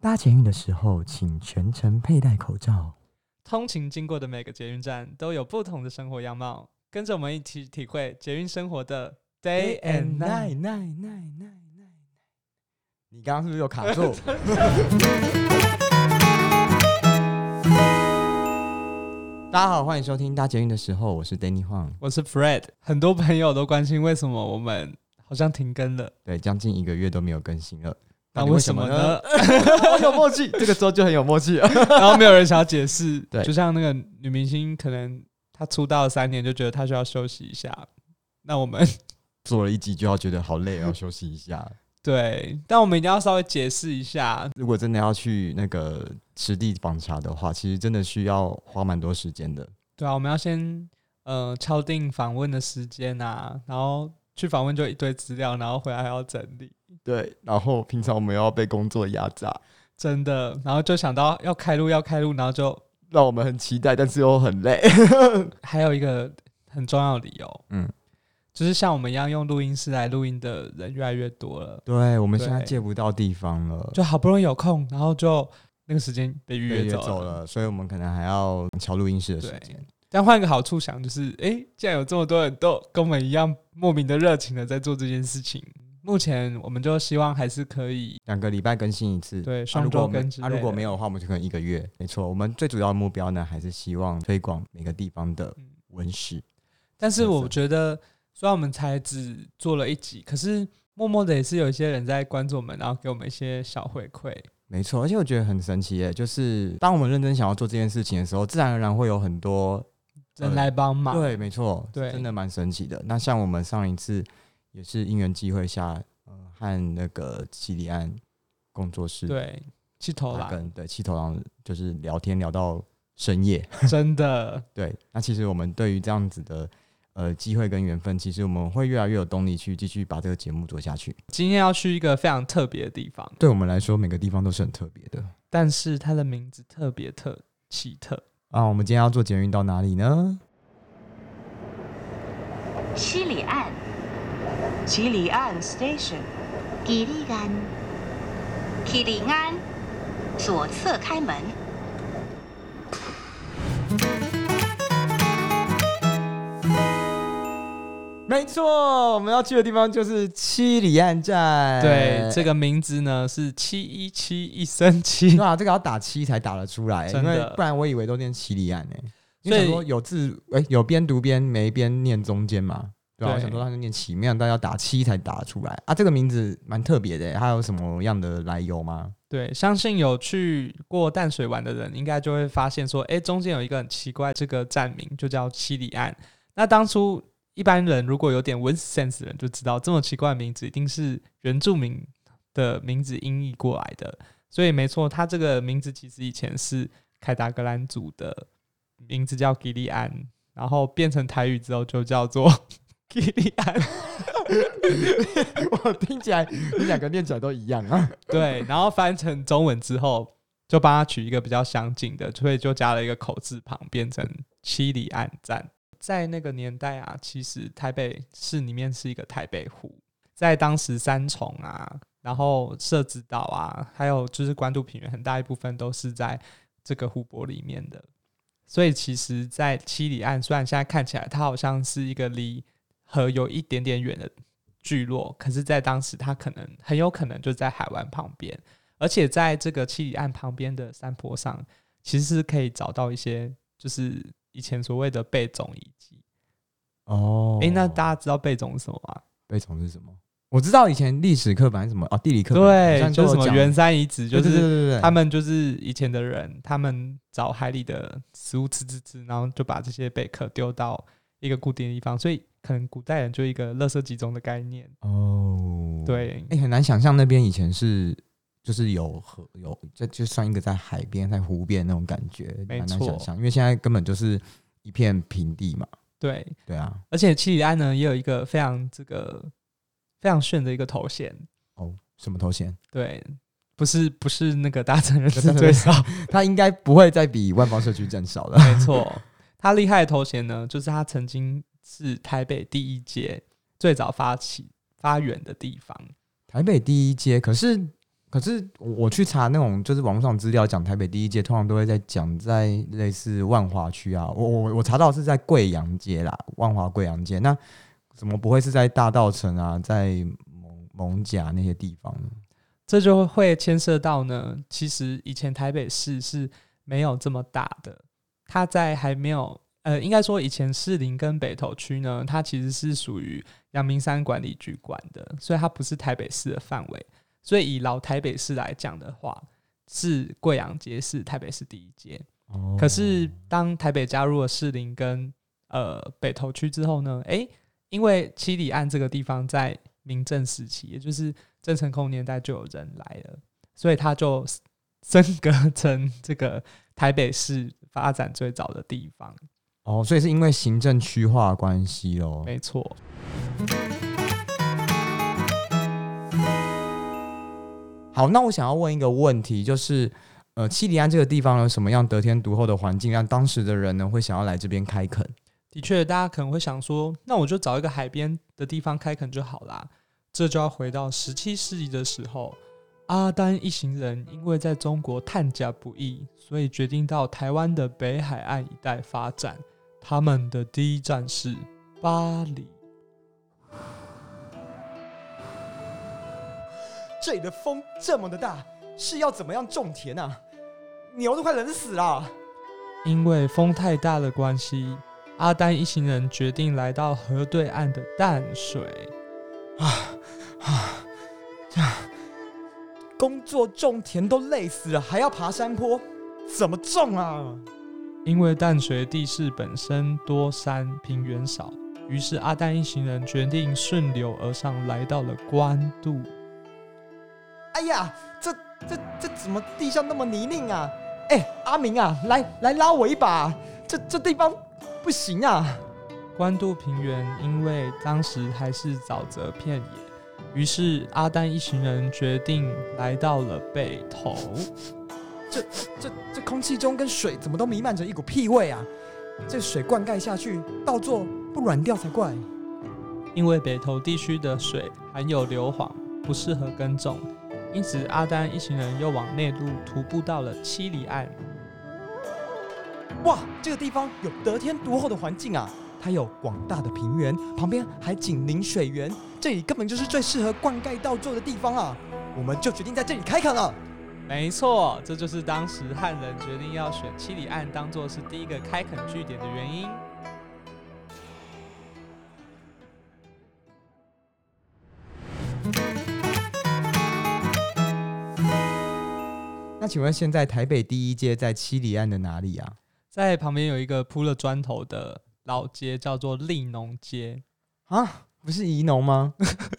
搭捷运的时候，请全程佩戴口罩。通勤经过的每个捷运站都有不同的生活样貌，跟着我们一起体会捷运生活的 day and night。night night night night。你刚刚是不是有卡住？大家好，欢迎收听搭捷运的时候，我是 Danny Huang。我是 Fred，很多朋友都关心为什么我们好像停更了，对，将近一个月都没有更新了，那为什么呢？？很有默契，这个时候就很有默契了。然后没有人想要解释，对就像那个女明星，可能她出道了三年就觉得她需要休息一下，那我们做了一集就要觉得好累，要休息一下。对，但我们一定要稍微解释一下，如果真的要去那个实地访查的话，其实真的需要花蛮多时间的。对啊，我们要先呃敲定访问的时间啊，然后去访问就一堆资料，然后回来还要整理，对，然后平常我们要被工作压榨，真的，然后就想到要开录要开录，然后就让我们很期待，但是又很累。还有一个很重要的理由，嗯，就是像我们一样用录音室来录音的人越来越多了，对，我们现在借不到地方了，就好不容易有空，然后就那个时间被预约走了，所以我们可能还要敲录音室的时间。但换个好处想，就是诶，既然有这么多人都跟我们一样莫名的热情的在做这件事情，目前我们就希望还是可以两个礼拜更新一次，对啊双周更如果没啊，之类的如果没有的话，我们就可能一个月。没错，我们最主要的目标呢，还是希望推广每个地方的嗯文史。但是我觉得，虽然我们才只做了一集，可是默默的也是有一些人在关注我们，然后给我们一些小回馈。没错，而且我觉得很神奇耶，就是当我们认真想要做这件事情的时候，自然而然会有很多人来帮忙，对，没错，对真的蛮神奇的。那像我们上一次也是因缘际会下，呃，和那个七里安工作室对，气头狼，跟对七头狼就是聊天聊到深夜。真的，对，那其实我们对于这样子的呃机会跟缘分，其实我们会越来越有动力去继续把这个节目做下去。今天要去一个非常特别的地方，对我们来说，每个地方都是很特别的但是它的名字特别特奇特。啊。我们今天要做捷运到哪里呢？西里岸七里岸 Station，吉利安，吉里安，左侧开门。没错，我们要去的地方就是七里岸站。对，这个名字呢是七一七一三七。对，啊，这个要打七才打得出来，真的。因为不然我以为都念七里岸呢、因所以有字哎、有边读边没边念中间嘛，对吧、对我想说他就念七，没想到要打七才打出来啊。这个名字蛮特别的、它有什么样的来由吗？对，相信有去过淡水玩的人，应该就会发现说，哎，中间有一个很奇怪，这个站名就叫七里岸。那当初一般人如果有点文史 sense 的人就知道，这么奇怪的名字一定是原住民的名字音译过来的。所以没错，它这个名字其实以前是凯达格兰族的名字叫吉利安，然后变成台语之后就叫做吉利安。我听起来你两个念起来都一样啊。对，然后翻成中文之后，就帮他取一个比较相近的，所以就加了一个口字旁，变成七里岸站。在那个年代啊，其实台北市里面是一个台北湖，在当时三重啊，然后社子岛啊，还有就是关渡平原，很大一部分都是在这个湖泊里面的。所以其实，在七里岸，虽然现在看起来它好像是一个离河有一点点远的聚落，可是，在当时它可能很有可能就在海湾旁边，而且在这个七里岸旁边的山坡上，其实是可以找到一些就是以前所谓的贝种遗迹。哦诶，那大家知道贝种是什么吗？贝种是什么？我知道以前历史课本什么哦，地理课本对，就是什么圆山遗址，就是他们就是以前的人，他们找海里的食物吃吃吃，然后就把这些贝壳丢到一个固定的地方，所以可能古代人就一个垃圾集中的概念。哦，对，哎、很难想象那边以前是就是有河有，这就算一个在海边、在湖边那种感觉，没蛮难想错象，因为现在根本就是一片平地嘛。对，对啊，而且七里岸呢也有一个非常这个非常炫的一个头衔，哦，什么头衔？对，不是不是那个大城人对是最少，他应该不会再比万方社区更少了。没错，他厉害的头衔呢，就是他曾经是台北第一街最早发起发源的地方。台北第一街，可是可是我我去查那种就是网络上资料，讲台北第一街，通常都会在讲在类似万华区啊。我我我查到是在贵阳街啦，万华贵阳街。那怎么不会是在大道城啊，在蒙蒙甲那些地方呢？这就会牵涉到呢，其实以前台北市是没有这么大的，它在还没有呃，应该说以前士林跟北投区呢，它其实是属于阳明山管理局管的，所以它不是台北市的范围。所以以老台北市来讲的话，是贵阳街是台北市第一街。哦可是当台北加入了士林跟呃北投区之后呢，诶，因为七里岸这个地方在明郑时期，也就是郑成功年代就有人来了，所以它就升 格成这个台北市发展最早的地方。哦，所以是因为行政区划关系咯。没错，好，那我想要问一个问题，就是呃，七里安这个地方有什么样得天独厚的环境，让当时的人呢会想要来这边开垦？的确，大家可能会想说，那我就找一个海边的地方开垦就好啦。这就要回到十七世纪的时候，阿丹一行人因为在中国探假不易，所以决定到台湾的北海岸一带发展。他们的第一站是巴黎。这里的风这么的大，是要怎么样种田啊？牛都快冷死了。因为风太大的关系，阿丹一行人决定来到河对岸的淡水。啊啊工作种田都累死了，还要爬山坡，怎么种啊？因为淡水地势本身多山，平原少，于是阿丹一行人决定顺流而上，来到了关渡。哎呀，这这这怎么地上那么泥泞啊？哎，阿明啊，来来拉我一把，这这地方不行啊！关渡平原因为当时还是沼泽片野，于是阿丹一行人决定来到了北投。这这这空气中跟水怎么都弥漫着一股屁味啊！这水灌溉下去，稻作不软掉才怪。因为北投地区的水含有硫磺，不适合耕种，因此阿丹一行人又往内陆徒步到了七里岸。哇，这个地方有得天独厚的环境啊！它有广大的平原，旁边还紧邻水源，这里根本就是最适合灌溉稻作的地方啊！我们就决定在这里开垦了。没错，这就是当时汉人决定要选七里岸当做是第一个开垦据点的原因。那请问现在台北第一街在七里岸的哪里啊？在旁边有一个铺了砖头的老街，叫做利农街。啊，不是宜农吗？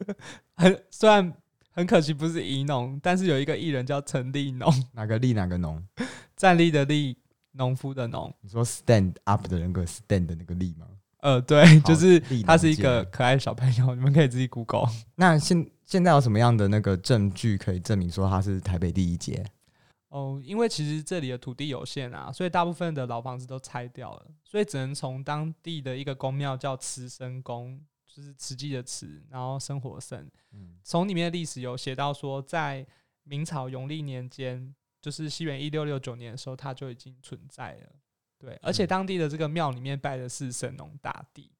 很虽然很可惜不是宜农，但是有一个艺人叫陈立农，哪个立哪个农？站立的立，农夫的农。你说 stand up 的人个 stand 的那个立吗？呃，对，就是他是一个可爱的小朋友，你们可以自己 Google。那现现在有什么样的那个证据可以证明说他是台北第一街？哦，因为其实这里的土地有限啊，所以大部分的老房子都拆掉了，所以只能从当地的一个宫庙叫慈生宫，就是慈济的慈，然后生活生，嗯，从里面的历史有写到说，在明朝永历年间，就是西元一六六九年的时候，它就已经存在了。对，而且嗯当地的这个庙里面拜的是神农大帝，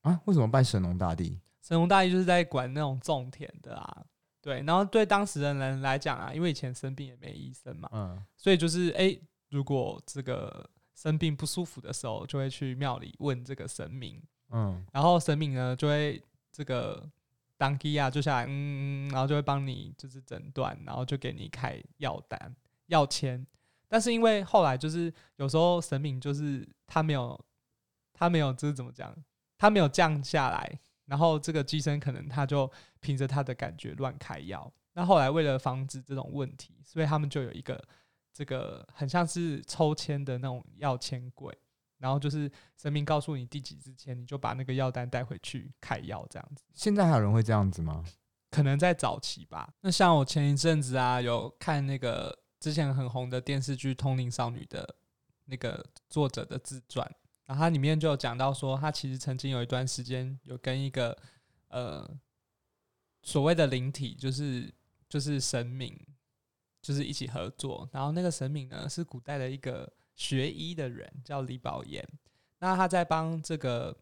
啊，为什么拜神农大帝？神农大帝就是在管那种种田的啊。对，然后对当时的人来讲啊，因为以前生病也没医生嘛，嗯，所以就是诶，如果这个生病不舒服的时候，就会去庙里问这个神明，嗯，然后神明呢就会这个当机啊，就下来嗯，嗯，然后就会帮你就是诊断，然后就给你开药单、药签。但是因为后来就是有时候神明就是他没有他没有就是怎么讲，他没有降下来，然后这个机身可能他就凭着他的感觉乱开药。那后来为了防止这种问题，所以他们就有一个这个很像是抽签的那种药签柜，然后就是神明告诉你第几之前，你就把那个药单带回去开药，这样子。现在还有人会这样子吗？可能在早期吧。那像我前一阵子啊，有看那个之前很红的电视剧《通灵少女》的那个作者的自传，然后它里面就有讲到说，他其实曾经有一段时间有跟一个呃所谓的灵体，就是就是神明，就是一起合作。然后那个神明呢是古代的一个学医的人，叫李宝岩。那他在帮这个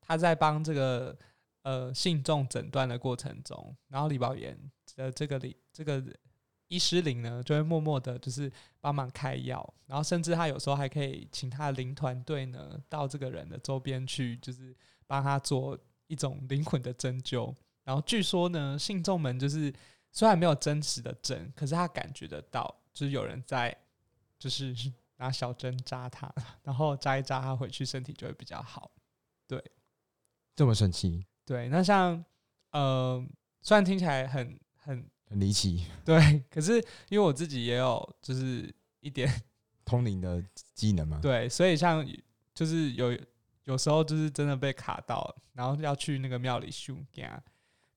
他在帮这个呃信众诊断的过程中，然后李宝岩的这个李这个医师灵呢，就会默默的，就是帮忙开药，然后甚至他有时候还可以请他的灵团队呢，到这个人的周边去，就是帮他做一种灵魂的针灸。然后据说呢，信众们就是虽然没有真实的针，可是他感觉得到，就是有人在，就是拿小针扎它，然后扎一扎它回去，身体就会比较好。对这么神奇，对，那像呃，虽然听起来很很很离奇，对，可是因为我自己也有就是一点 通灵的技能嘛？对，所以像就是有有时候就是真的被卡到，然后要去那个庙里修家，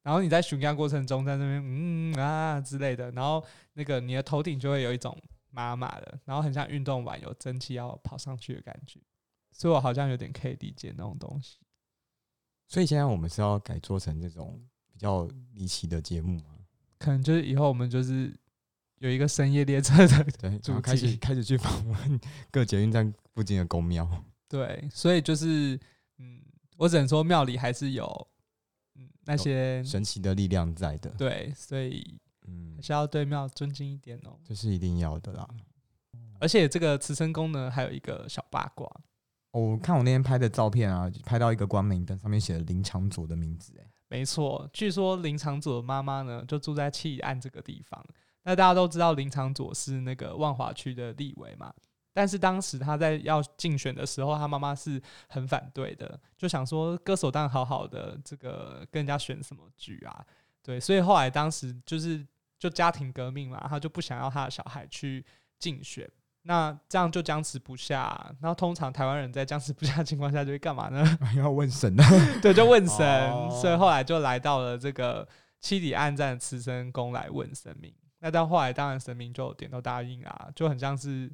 然后你在修家过程中在那边嗯啊之类的，然后那个你的头顶就会有一种麻麻的，然后很像运动完有蒸汽要跑上去的感觉，所以我好像有点可以理解那种东西。所以现在我们是要改做成这种比较离奇的节目吗？可能就是以后我们就是有一个深夜列车的 对，主然后开始开始去访问各捷运站附近的公庙。对，所以就是嗯，我只能说庙里还是有嗯那些神奇的力量在的，对，所以嗯还，是要对庙尊敬一点哦。这是一定要的啦。而且这个慈生宫呢，还有一个小八卦，哦我看我那天拍的照片啊，拍到一个光明灯，上面写了林长佐的名字，哎，没错，据说林长佐的妈妈呢就住在七里岸这个地方。那大家都知道林长佐是那个万华区的立委嘛，但是当时他在要竞选的时候，他妈妈是很反对的，就想说歌手当然好好的，这个跟人家选什么举啊？对，所以后来当时就是就家庭革命嘛，他就不想要他的小孩去竞选。那这样就僵持不下，然后通常台湾人在僵持不下的情况下就会干嘛呢？要问神啊，对，就问神，哦所以后来就来到了这个七里岸站的慈生宫来问神明。那到后来，当然神明就点头答应啊，就很像是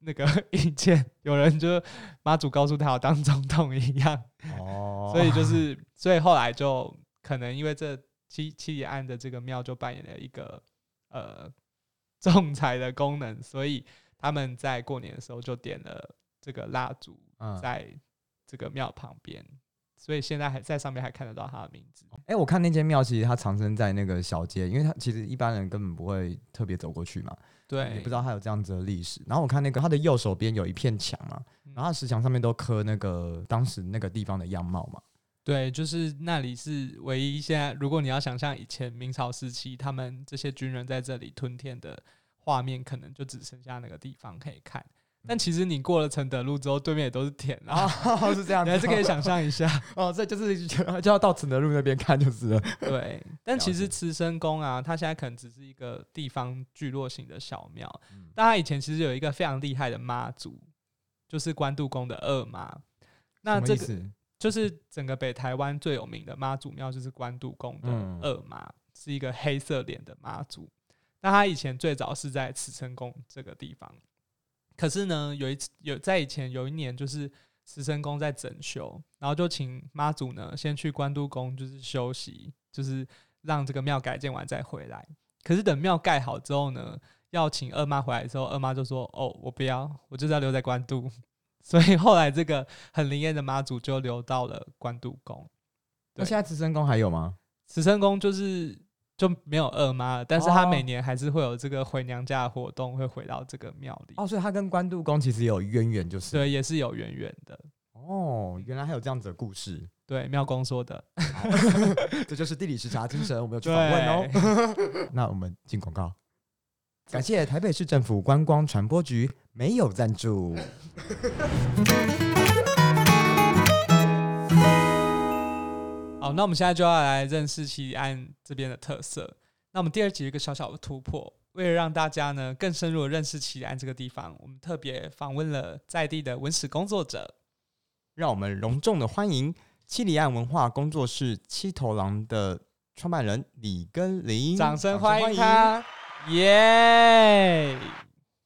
那个 以前有人就妈祖告诉他要当总统一样，哦所以就是，所以后来就可能因为这七七里岸的这个庙就扮演了一个呃仲裁的功能，所以他们在过年的时候就点了这个蜡烛嗯在这个庙旁边，所以现在还在上面还看得到他的名字。哎、我看那间庙其实它藏身在那个小街，因为它其实一般人根本不会特别走过去嘛，对，也不知道它有这样子的历史。然后我看那个它的右手边有一片墙嘛，嗯然后它石墙上面都刻那个当时那个地方的样貌嘛。对，就是那里是唯一现在，如果你要想象以前明朝时期他们这些军人在这里吞天的画面，可能就只剩下那个地方可以看。但其实你过了承德路之后，对面也都是田啊，哦，是这样你还是可以想象一下。哦，这就是就就要到承德路那边看就是了。对，但其实慈生宫啊，它现在可能只是一个地方聚落型的小庙，嗯但它以前其实有一个非常厉害的妈祖，就是关渡宫的二妈。那这个就是整个北台湾最有名的妈祖庙，就是关渡宫的嗯二妈，是一个黑色脸的妈祖。那她以前最早是在慈生宫这个地方，可是呢，有一次有在以前有一年，就是慈生宫在整修，然后就请妈祖呢先去关渡宫就是休息，就是让这个庙改建完再回来。可是等庙盖好之后呢，要请二妈回来的时候，二妈就说：“哦，我不要，我就是要留在关渡。”所以后来这个很灵验的妈祖就留到了关渡宫。那现在慈生宫还有吗？慈生宫就是就没有二妈了，但是她哦每年还是会有这个回娘家的活动，会回到这个庙里。哦，所以她跟关渡宫其实有渊源，就是对，也是有渊源的。哦，原来还有这样子的故事，对，庙公说的。这就是地理时差精神，我们有去访问哦。那我们进广告，感谢台北市政府观光传播局没有赞助。好，那我们现在就要来认识奇里岸这边的特色。那我们第二集有一个小小的突破，为了让大家呢更深入的认识奇里岸这个地方，我们特别访问了在地的文史工作者。让我们隆重的欢迎七里岸文化工作室七头狼的创办人李根林，掌声欢迎他，耶！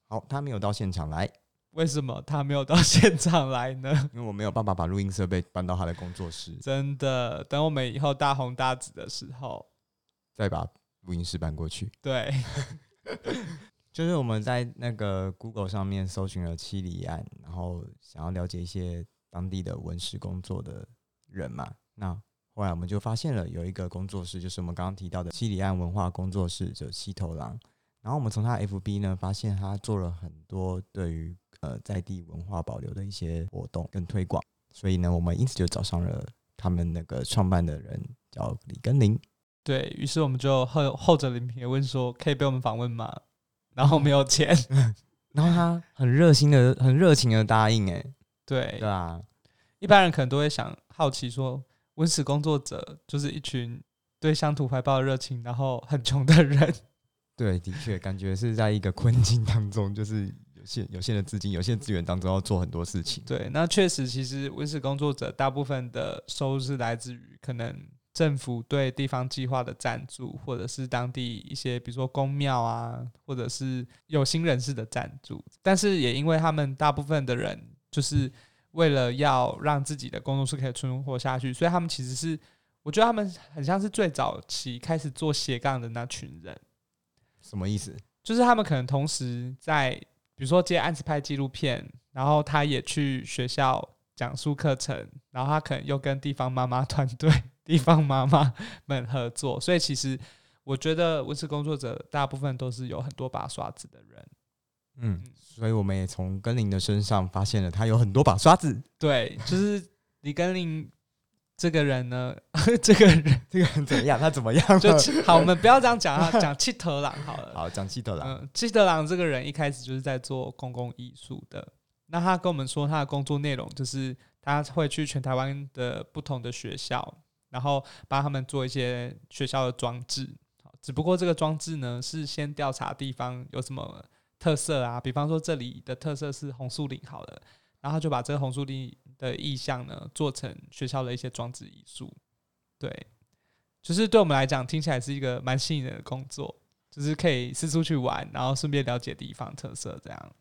好，他没有到现场来，为什么他没有到现场来呢？因为我没有办法把录音设备搬到他的工作室，真的，等我们以后大红大紫的时候，再把录音室搬过去。对，就是我们在那个 Google 上面搜寻了七里岸，然后想要了解一些当地的文史工作的人嘛。那后来我们就发现了有一个工作室，就是我们刚刚提到的西里岸文化工作室，就七头狼。然后我们从他 FB 呢，发现他做了很多对于呃在地文化保留的一些活动跟推广，所以呢，我们因此就找上了他们那个创办的人，叫李根林。对于是，我们就后后者林平问说，可以被我们访问吗？然后没有钱，然后他很热心的、很热情的答应，哎，对对啊，一般人可能都会想好奇说，文史工作者就是一群对乡土怀抱热情，然后很穷的人。对，的确感觉是在一个困境当中，就是有限有限的资金、有限资源当中要做很多事情。对，那确实，其实文史工作者大部分的收入是来自于可能政府对地方计划的赞助，或者是当地一些比如说公庙啊，或者是有心人士的赞助。但是也因为他们大部分的人就是为了要让自己的工作室可以存活下去，所以他们其实是，我觉得他们很像是最早期开始做斜杠的那群人。什么意思？就是他们可能同时在，比如说接案子拍纪录片，然后他也去学校讲述课程，然后他可能又跟地方妈妈团队、地方妈妈们合作。所以其实我觉得文字工作者大部分都是有很多把刷子的人。嗯，所以我们也从根林的身上发现了他有很多把刷子。对，就是李根林这个人呢，这个人 这个人怎么样？他怎么样？就好，我们不要这样讲啊，讲七头狼好了。好，讲七头狼。嗯，七德郎这个人一开始就是在做公共艺术的。那他跟我们说，他的工作内容就是他会去全台湾的不同的学校，然后帮他们做一些学校的装置。好，只不过这个装置呢，是先调查地方有什么特色啊，比方说这里的特色是红树林，好了，然后他就把这个红树林的意象呢，做成学校的一些装置艺术。对，就是对我们来讲，听起来是一个蛮吸引人的工作。就是可以四处去玩，然后顺便了解地方特色，这样。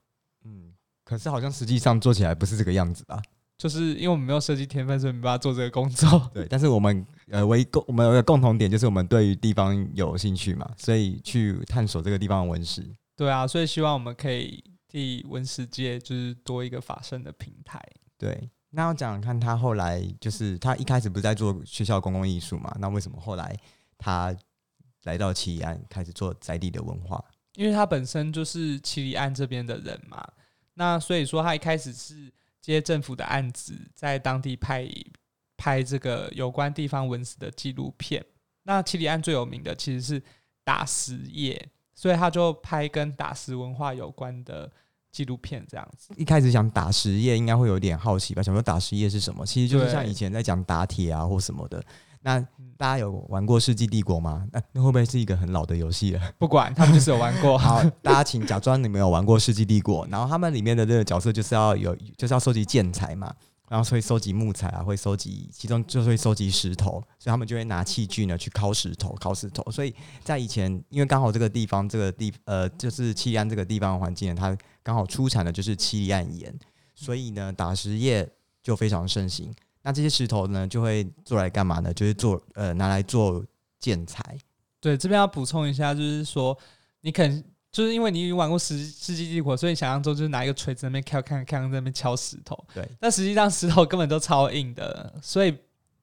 嗯，可是好像实际上做起来不是这个样子吧？就是因为我们没有设计天分，所以没办法做这个工作。对，但是我们呃，唯一共我们有一个共同点就是我们对于地方有兴趣嘛，所以去探索这个地方的文史。对啊，所以希望我们可以替文史界就是多一个发声的平台。对，那要讲看他后来就是他一开始不是在做学校公共艺术嘛？那为什么后来他来到七里岸开始做在地的文化？因为他本身就是七里岸这边的人嘛，那所以说他一开始是接政府的案子，在当地拍拍这个有关地方文史的纪录片。那七里岸最有名的其实是打石业，所以他就拍跟打石文化有关的纪录片，这样子。一开始想打实业，应该会有点好奇吧？想说打实业是什么？其实就是像以前在讲打铁啊或什么的。那大家有玩过《世纪帝国》吗？那那会不会是一个很老的游戏了？不管他们就是有玩过。好，大家请假装你没有玩过《世纪帝国》，然后他们里面的这个角色就是要有，就是要收集建材嘛，然后所以收集木材啊，会收集，其中就会收集石头，所以他们就会拿器具呢去敲石头，敲石头。所以在以前，因为刚好这个地方，这个地呃，就是七里岸这个地方环境，它刚好出产的就是七里岸盐，所以呢，打石业就非常盛行。那这些石头呢，就会做来干嘛呢？就是做呃拿来做建材。对，这边要补充一下，就是说你肯就是因为你玩过《世世纪帝国》，所以你想象中就是拿一个锤子在那边敲、看、看，在那边敲石头。对，但实际上石头根本都超硬的，所以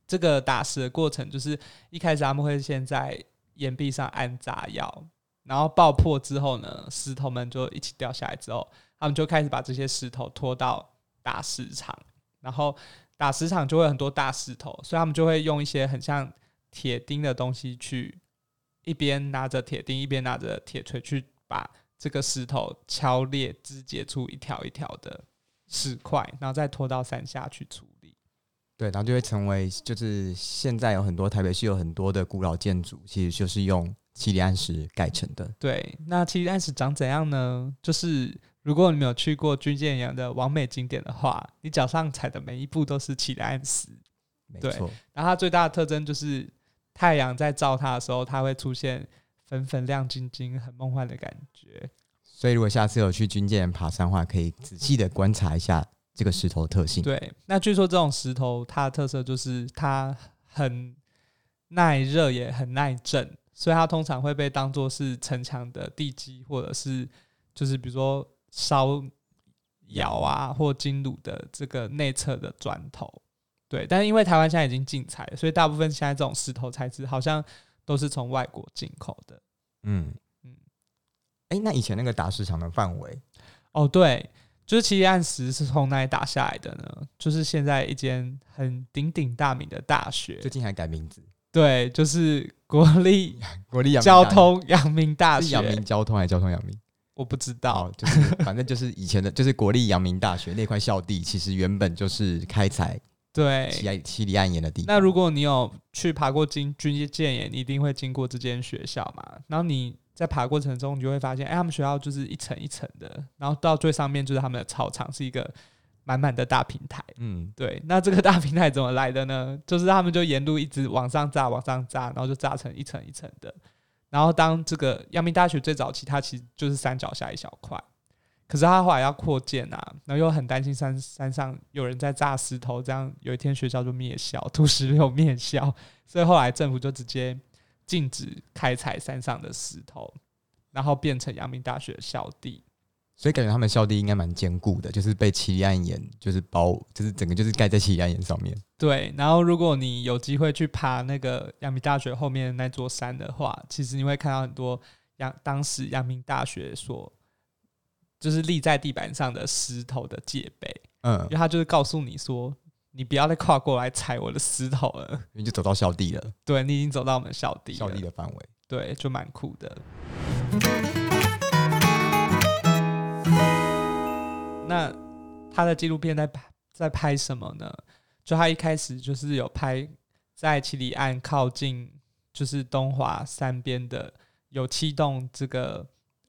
这个打石的过程就是一开始他们会先在岩壁上安炸药，然后爆破之后呢，石头们就一起掉下来之后，他们就开始把这些石头拖到打石场，然后。打石场就会很多大石头，所以他们就会用一些很像铁钉的东西去一边拿着铁钉，一边拿着铁锤去把这个石头敲裂、肢解出一条一条的石块，然后再拖到山下去处理。对，然后就会成为就是现在有很多台北市有很多的古老建筑，其实就是用七里岸石盖成的。对，那七里岸石长怎样呢？就是如果你没有去过军舰洋的完美景点的话，你脚上踩的每一步都是七里岸石。对没错，然后它最大的特征就是太阳在照它的时候，它会出现粉粉亮晶晶、很梦幻的感觉。所以如果下次有去军舰爬山的话，可以仔细的观察一下这个石头的特性。对，那据说这种石头它的特色就是它很耐热，也很耐震，所以它通常会被当做是城墙的地基，或者是就是比如说烧窑啊或金炉的这个内侧的砖头。对，但是因为台湾现在已经禁采了，所以大部分现在这种石头材质好像都是从外国进口的。嗯。嗯。嗯，哎、那以前那个打石场的范围，哦，对，就是七里岸石是从哪里打下来的呢？就是现在一间很鼎鼎大名的大学。最，近还改名字，对，就是国立 国立交大通阳明大学，阳明交通还是交通阳明？我不知道。哦，，就是反正就是以前的，就是国立阳明大学那块校地，其实原本就是开采对。七里七里岸岩的地方。那如果你有去爬过军军舰岩，你一定会经过这间学校嘛。然后你在爬过程中，你就会发现，哎、他们学校就是一层一层的，然后到最上面就是他们的操场，是一个满满的大平台。嗯，对，那这个大平台怎么来的呢？就是他们就沿路一直往上炸，往上炸，然后就炸成一层一层的。然后当这个阳明大学最早期，它其实就是山脚下一小块，可是他后来要扩建啊，然后又很担心山山上有人在炸石头，这样有一天学校就灭校，土石流灭校，所以后来政府就直接禁止开采山上的石头，然后变成阳明大学的校地。所以感觉他们校地应该蛮坚固的，就是被七里岸岩就是包，就是整个就是盖在七里岸岩上面。对，然后如果你有机会去爬那个阳明大学后面那座山的话，其实你会看到很多阳当时阳明大学所就是立在地板上的石头的界碑，嗯因为，他就是告诉你说，你不要再跨过来踩我的石头了，你就走到校地了，对你已经走到我们校地校了，地的范围。对，就蛮酷的。那他的纪录片在拍在拍什么呢？就他一开始就是有拍在七里岸靠近就是东华山边的有七栋这个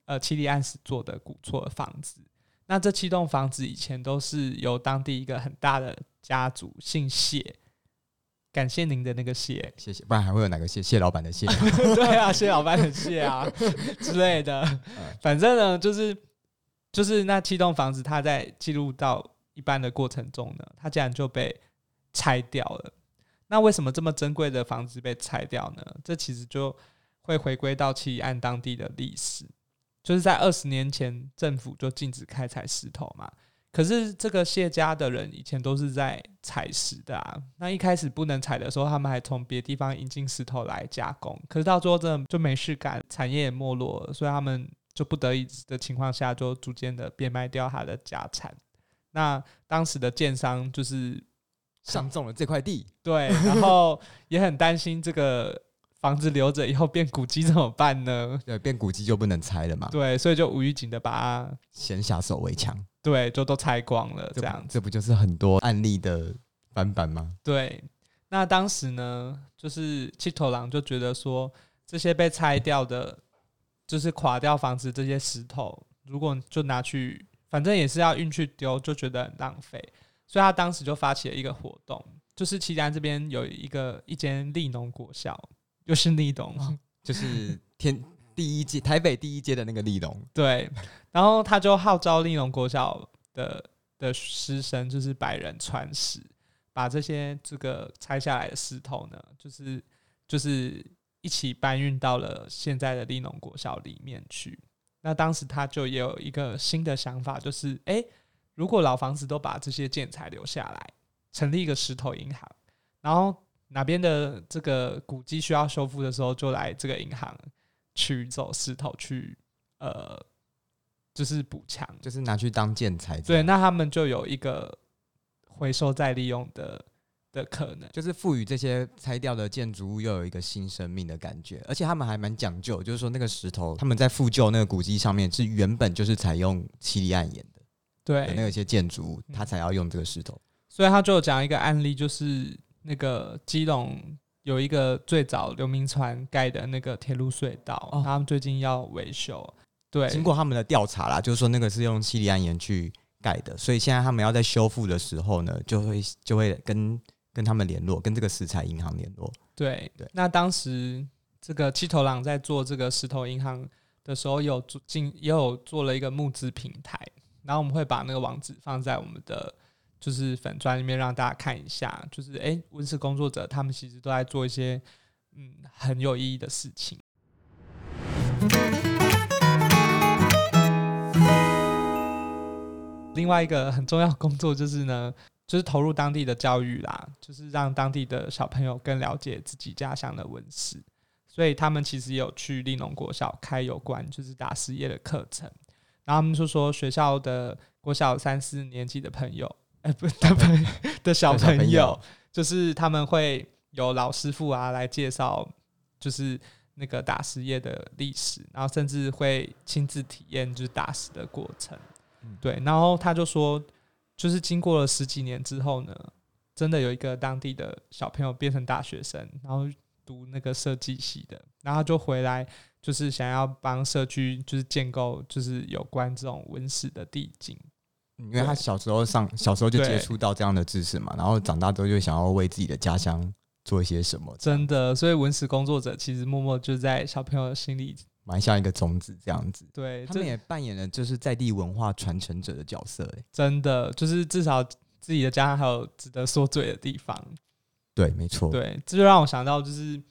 呃七里岸石做的古厝的房子。那这七栋房子以前都是由当地一个很大的家族姓谢，感谢您的那个谢，谢谢，不然还会有哪个谢谢老板的谢？对啊，谢老板的谢啊之类的。反正呢，就是就是那七栋房子，它在记录到一半的过程中呢，它竟然就被拆掉了。那为什么这么珍贵的房子被拆掉呢？这其实就会回归到七里岸当地的历史，就是在二十年前，政府就禁止开采石头嘛。可是这个谢家的人以前都是在采石的啊。那一开始不能采的时候，他们还从别地方引进石头来加工。可是到最后真的就没事干，产业也没落了，所以他们就不得已的情况下，就逐渐的变卖掉他的家产。那当时的建商就是上中了这块地，对，然后也很担心这个房子留着以后变古迹怎么办呢？对，变古迹就不能拆了嘛，对，所以就无预警的把它先下手为强，对就都拆光了，这样子。这不就是很多案例的翻版吗？对，那当时呢，就是七头狼就觉得说，这些被拆掉的，就是垮掉房子这些石头，如果就拿去，反正也是要运去丢，就觉得很浪费，所以他当时就发起了一个活动，就是旗南这边有一个一间立农国校，又是立农，就是天第一届台北第一届的那个立农，对，然后他就号召立农国小的的师生，就是百人传石，把这些这个拆下来的石头呢，就是就是一起搬运到了现在的立农国小里面去。那当时他就也有一个新的想法，就是诶，如果老房子都把这些建材留下来，成立一个石头银行，然后哪边的这个古迹需要修复的时候，就来这个银行取走石头去呃，就是补强。就是拿去当建材对，那他们就有一个回收再利用的的可能。就是赋予这些拆掉的建筑物又有一个新生命的感觉，而且他们还蛮讲究，就是说那个石头他们在复旧那个古迹上面是原本就是采用七里岸岩的对，那有些建筑物，嗯它才要用这个石头。所以他就有讲一个案例，就是那个基隆有一个最早刘铭传盖的那个铁路隧道，哦他们最近要维修。对，经过他们的调查啦，就是说那个是用西里安岩去盖的，所以现在他们要在修复的时候呢，就会就会跟跟他们联络，跟这个石材银行联络。对对那当时这个七头狼在做这个石头银行的时候，有做进也有做了一个募资平台，然后我们会把那个网址放在我们的就是粉砖里面让大家看一下，就是诶，温室工作者他们其实都在做一些嗯很有意义的事情。另外一个很重要工作就是呢，就是投入当地的教育啦，就是让当地的小朋友更了解自己家乡的文史。所以他们其实有去利农国小开有关就是打实业的课程。然后他们就说学校的国小三四年级的朋友，的朋 的小朋朋友友，就是他们会有老师傅啊来介绍，就是那个打实业的历史，然后甚至会亲自体验就是打实的过程。嗯对，然后他就说，就是经过了十几年之后呢，真的有一个当地的小朋友变成大学生，然后读那个设计系的，然后就回来，就是想要帮社区就是建构就是有关这种文史的地景。因为他小时候上 小时候就接触到这样的知识嘛，然后长大之后就想要为自己的家乡做一些什么，真的，所以文史工作者其实默默就在小朋友的心里，埋下一个种子这样子。对，这他们也扮演了就是在地文化传承者的角色、欸，真的就是至少自己的家乡还有值得说嘴的地方。对，没错，对，这就让我想到，就是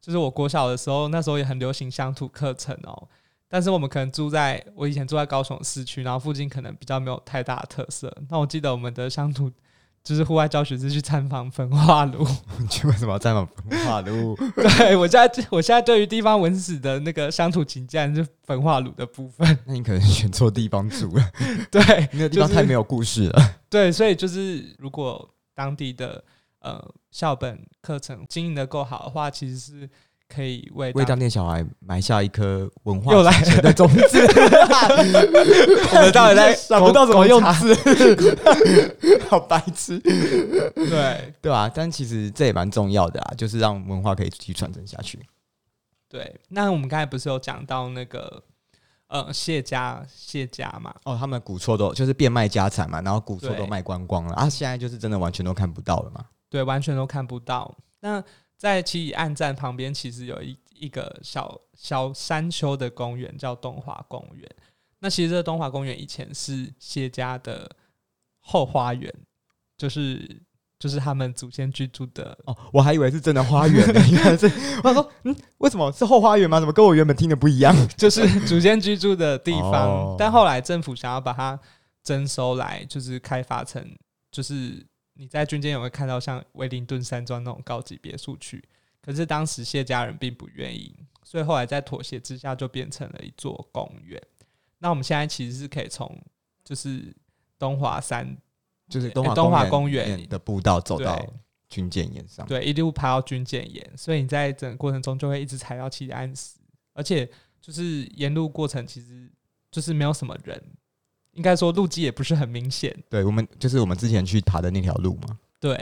就是我国小的时候，那时候也很流行乡土课程哦。但是我们可能住在我以前住在高雄市区，然后附近可能比较没有太大的特色。那我记得我们的乡土就是户外教学是去参访焚化炉。你为什么要参访焚化炉？对我现在我现在对于地方文史的那个乡土景象是焚化炉的部分。那你可能选错地方住了，对那个地方太没有故事了。对，所以就是如果当地的呃校本课程经营的够好的话，其实是可以为为当当地小孩埋下一颗文化又来传承的种子。我们到底在 想不到怎么用字，好白痴，对对吧、但其实这也蛮重要的啊，就是让文化可以继续传承下去。对，那我们刚才不是有讲到那个呃谢家谢家嘛？哦，他们古厝都就是变卖家产嘛，然后古厝都卖光光了啊，现在就是真的完全都看不到了嘛。对，完全都看不到。那在七里岸站旁边，其实有一一个小小山丘的公园，叫东华公园。那其实这个东华公园以前是谢家的后花园，就是就是他们祖先居住的哦，我还以为是真的花园呢，原来是我想说，嗯，为什么是后花园吗？怎么跟我原本听的不一样？就是祖先居住的地方，哦但后来政府想要把它征收来，就是开发成，就是你在军舰有没有看到像威灵顿山庄那种高级别墅区？可是当时谢家人并不愿意，所以后来在妥协之下，就变成了一座公园。那我们现在其实是可以从就是东华山就是东华诶东华公公园的步道走到军舰岩上。对，一路爬到军舰岩，所以你在整个过程中就会一直踩到七里岸石，而且就是沿路过程其实就是没有什么人，应该说路基也不是很明显。对，我们就是我们之前去爬的那条路嘛。对，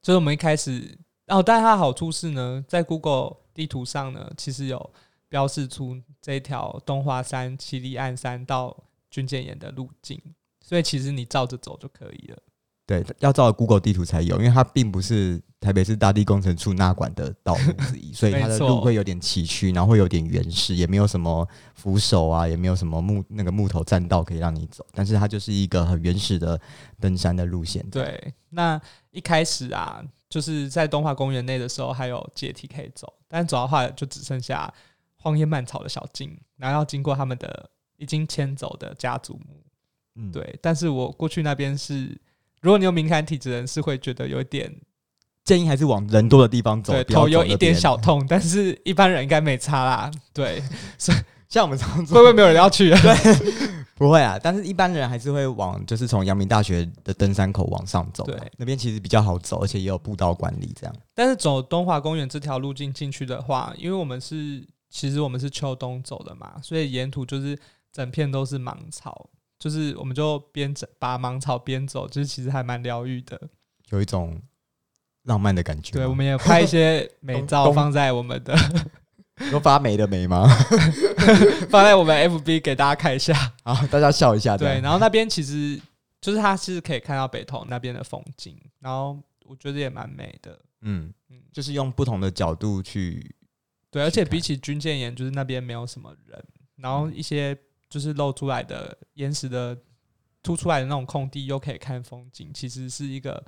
就是我们一开始，哦，但它的好处是呢，在 Google 地图上呢，其实有标示出这一条东华山、七里岸山到军舰岩的路径，所以其实你照着走就可以了。对，要照 Google 地图才有，因为它并不是台北市大地工程处纳管的道路之一，所以它的路会有点崎岖，然后会有点原始，也没有什么扶手啊，也没有什么木那个木头栈道可以让你走，但是它就是一个很原始的登山的路线。对，那一开始啊，就是在东华公园内的时候还有阶梯可以走，但走到后来就只剩下荒野蔓草的小径，然后要经过他们的已经迁走的家族墓。嗯，对，但是我过去那边是，如果你有敏感体质人，是会觉得有点建议还是往人多的地方走，对头有一点小痛，但是一般人应该没差啦。对，所以像我们常会做不会没有人要去啊？不会啊，但是一般人还是会往就是从阳明大学的登山口往上走，对。那边其实比较好走，而且也有步道管理这样。但是走东华公园这条路径进去的话，因为我们是其实我们是秋冬走的嘛，所以沿途就是整片都是芒草，就是我们就边走把芒草边走，就是其实还蛮疗愈的。有一种浪漫的感觉。对，我们也拍一些美照放在我们的 有发霉的霉吗？放在我们 FB 给大家看一下。啊，大家笑一下。对，然后那边其实就是它是可以看到北投那边的风景，然后我觉得也蛮美的。嗯嗯，就是用不同的角度去，对，而且比起军舰岩，就是那边没有什么人，然后一些就是露出来的岩石的凸出来的那种空地，又可以看风景，其实是一个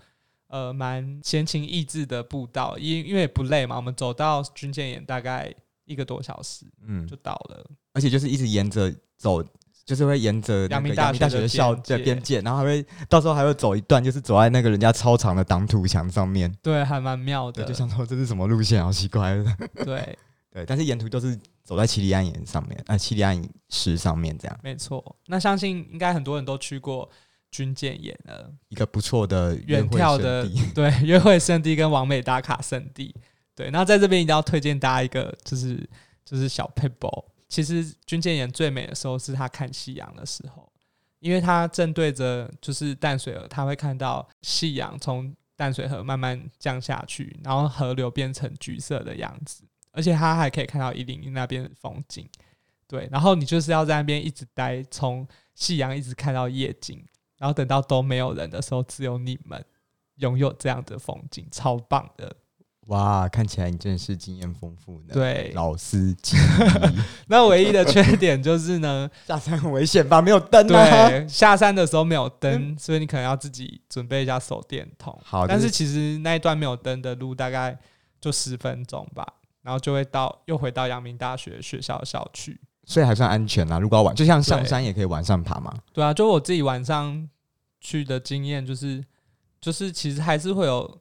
呃蛮闲情逸致的步道，因因为不累嘛，我们走到军舰岩大概一个多小时嗯就，到了。而且就是一直沿着走，就是会沿着那阳明大学的的校的边界，然后还会到时候还会走一段，就是走在那个人家超长的挡土墙上面。对，还蛮妙对，的。就想说这是什么路线，好奇怪的。对，对，但是沿途都是走在七里岸岩上面，呃，七里岸石上面这样没错。那相信应该很多人都去过军舰岩了，一个不错的远眺的。对约会圣地跟完美打卡圣地。对，那在这边一定要推荐大家一个，就是就是小 e b l 其实军舰岩最美的时候是他看夕阳的时候，因为它正对着就是淡水河，它会看到夕阳从淡水河慢慢降下去，然后河流变成橘色的样子，而且它还可以看到一零一那边的风景。对，然后你就是要在那边一直待，从夕阳一直看到夜景，然后等到都没有人的时候，只有你们拥有这样的风景，超棒的。哇，看起来你真的是经验丰富呢对老司机。那唯一的缺点就是呢，下山很危险吧？没有灯啊。对，下山的时候没有灯，所以你可能要自己准备一下手电筒。好但是其实那一段没有灯的路大概就十分钟吧，然后就会到又回到阳明大学学校的校区。所以还算安全啦。如果要晚，就像上山也可以晚上爬嘛。对啊，就我自己晚上去的经验，就是就是其实还是会有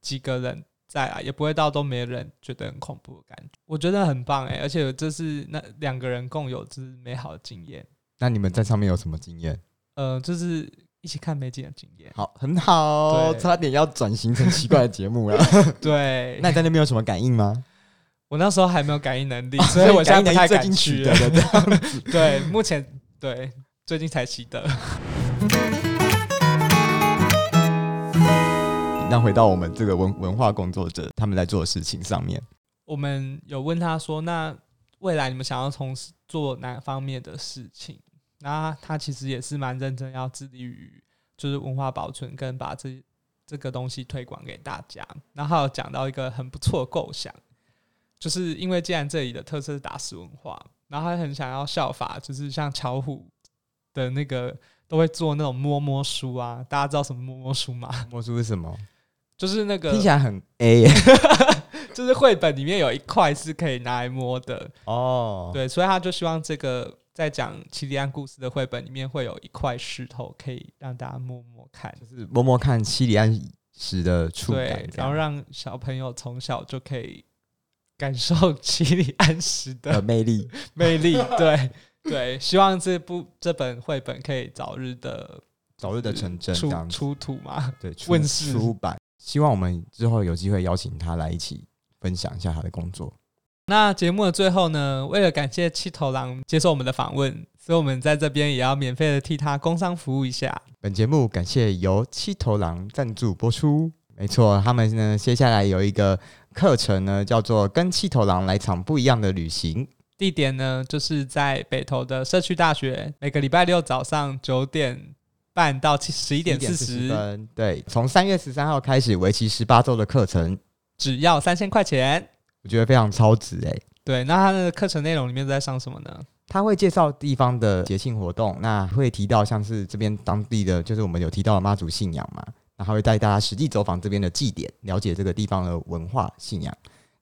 几个人在啊，也不会到都没人，觉得很恐怖的感觉。我觉得很棒哎、而且这是那两个人共有之美好的经验。那你们在上面有什么经验？呃，就是一起看美景的经验。好，很好，对差点要转型成奇怪的节目了。对，那你在那边有什么感应吗？我那时候还没有感应能力，所以我现在不太敢。取。对，目前对最近才习得。那回到我们这个文文化工作者他们在做的事情上面，我们有问他说，那未来你们想要从事做哪方面的事情？那他其实也是蛮认真，要致力于就是文化保存跟把这这个东西推广给大家。然后有讲到一个很不错的构想，就是因为既然这里的特色是打石文化，然后他很想要效法，就是像巧虎的那个都会做那种摸摸书啊，大家知道什么摸摸书吗？摸书是什么？就是那个听起来很 A 耶 就是绘本里面有一块是可以拿来摸的，哦。对，所以他就希望这个在讲奇里安故事的绘本里面会有一块石头可以让大家摸摸看，就是摸摸看七里岸石的触感对，然后让小朋友从小就可以感受奇里安石的的魅力。魅力，对对，希望这部这本绘本可以早日的早日的成真，出出土嘛，对问世出版。希望我们之后有机会邀请他来一起分享一下他的工作。那节目的最后呢，为了感谢七头狼接受我们的访问，所以我们在这边也要免费的替他工商服务一下。本节目感谢由七头狼赞助播出。没错，他们呢接下来有一个课程呢，叫做《跟气头狼来场不一样的旅行》。地点呢，就是在北投的社区大学，每个礼拜六早上九点半到十一点四十，分。对，从三月十三号开始，为期十八周的课程，只要三千块钱。我觉得非常超值哎、对，那他的课程内容里面都在上什么呢？他会介绍地方的节庆活动，那会提到像是这边当地的，就是我们有提到的妈祖信仰嘛，那还会带大家实际走访这边的祭典，了解这个地方的文化信仰。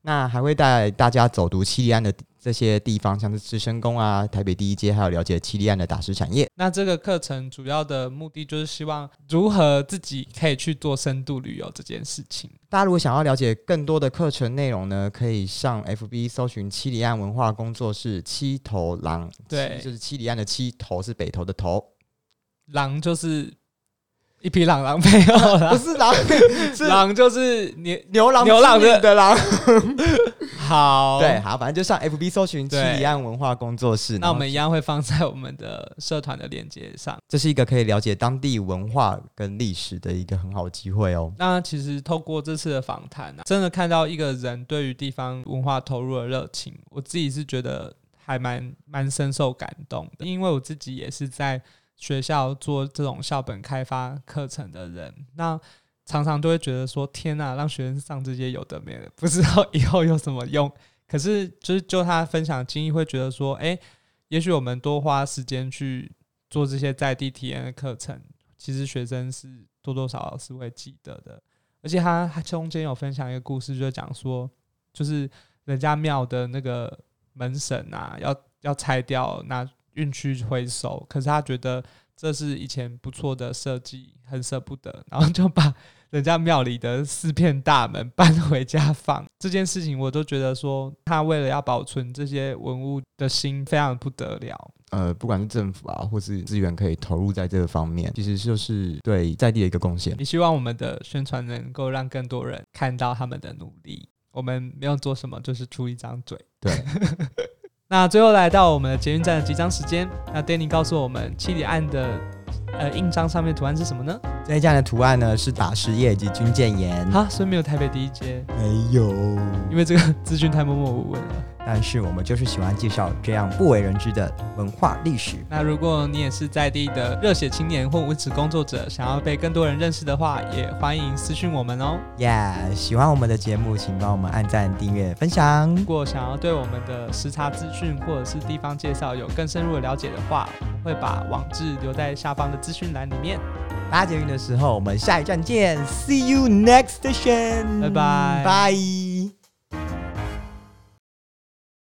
那还会带大家走读七里岸的这些地方，像是资生宫啊、台北第一街，还有了解七里岸的打石产业。那这个课程主要的目的就是希望如何自己可以去做深度旅游这件事情。大家如果想要了解更多的课程内容呢，可以上 FB 搜寻七里岸文化工作室七头狼，对就是七里岸的七头是北头的头，狼就是一匹狼，狼没有啦不，是狼，是狼就是牛牛郎牛郎的的狼。好。对，，好，反正就上 FB 搜寻七对里岸文化工作室。那我们一样会放在我们的社团的链接上。这是一个可以了解当地文化跟历史的一个很好的机会哦。那其实透过这次的访谈啊，真的看到一个人对于地方文化投入的热情，我自己是觉得还蛮蛮深受感动的，因为我自己也是在学校做这种校本开发课程的人，那常常都会觉得说，天呐，让学生上这些有的没的，不知道以后有什么用。可是就是就他分享经历，会觉得说，诶，也许我们多花时间去做这些在地体验的课程，其实学生是多多少少是会记得的。而且他他中间有分享一个故事，就讲说，就是人家庙的那个门神啊，要要拆掉，那运去回收。可是他觉得这是以前不错的设计，很舍不得，然后就把人家庙里的四片大门搬回家放。这件事情我都觉得说，他为了要保存这些文物的心非常不得了。呃，不管是政府啊，或是资源可以投入在这个方面，其实就是对在地的一个贡献。也希望我们的宣传能够让更多人看到他们的努力。我们没有做什么，就是出一张嘴。对，那最后来到我们的捷运站的集章时间，那 Danny 告诉我们七里岸的呃印章上面图案是什么呢？这一站的图案呢是打石业以及军舰岩，哈，所以没有台北第一街，没有，因为这个资讯太默默无闻了。但是我们就是喜欢介绍这样不为人知的文化历史。那如果你也是在地的热血青年或文史工作者，想要被更多人认识的话，也欢迎私讯我们哦。Yeah，喜欢我们的节目，请帮我们按赞、订阅、分享。如果想要对我们的时差资讯或者是地方介绍有更深入的了解的话，会把网址留在下方的资讯栏里面。搭捷运的时候，我们下一站见，See you next station，拜拜拜。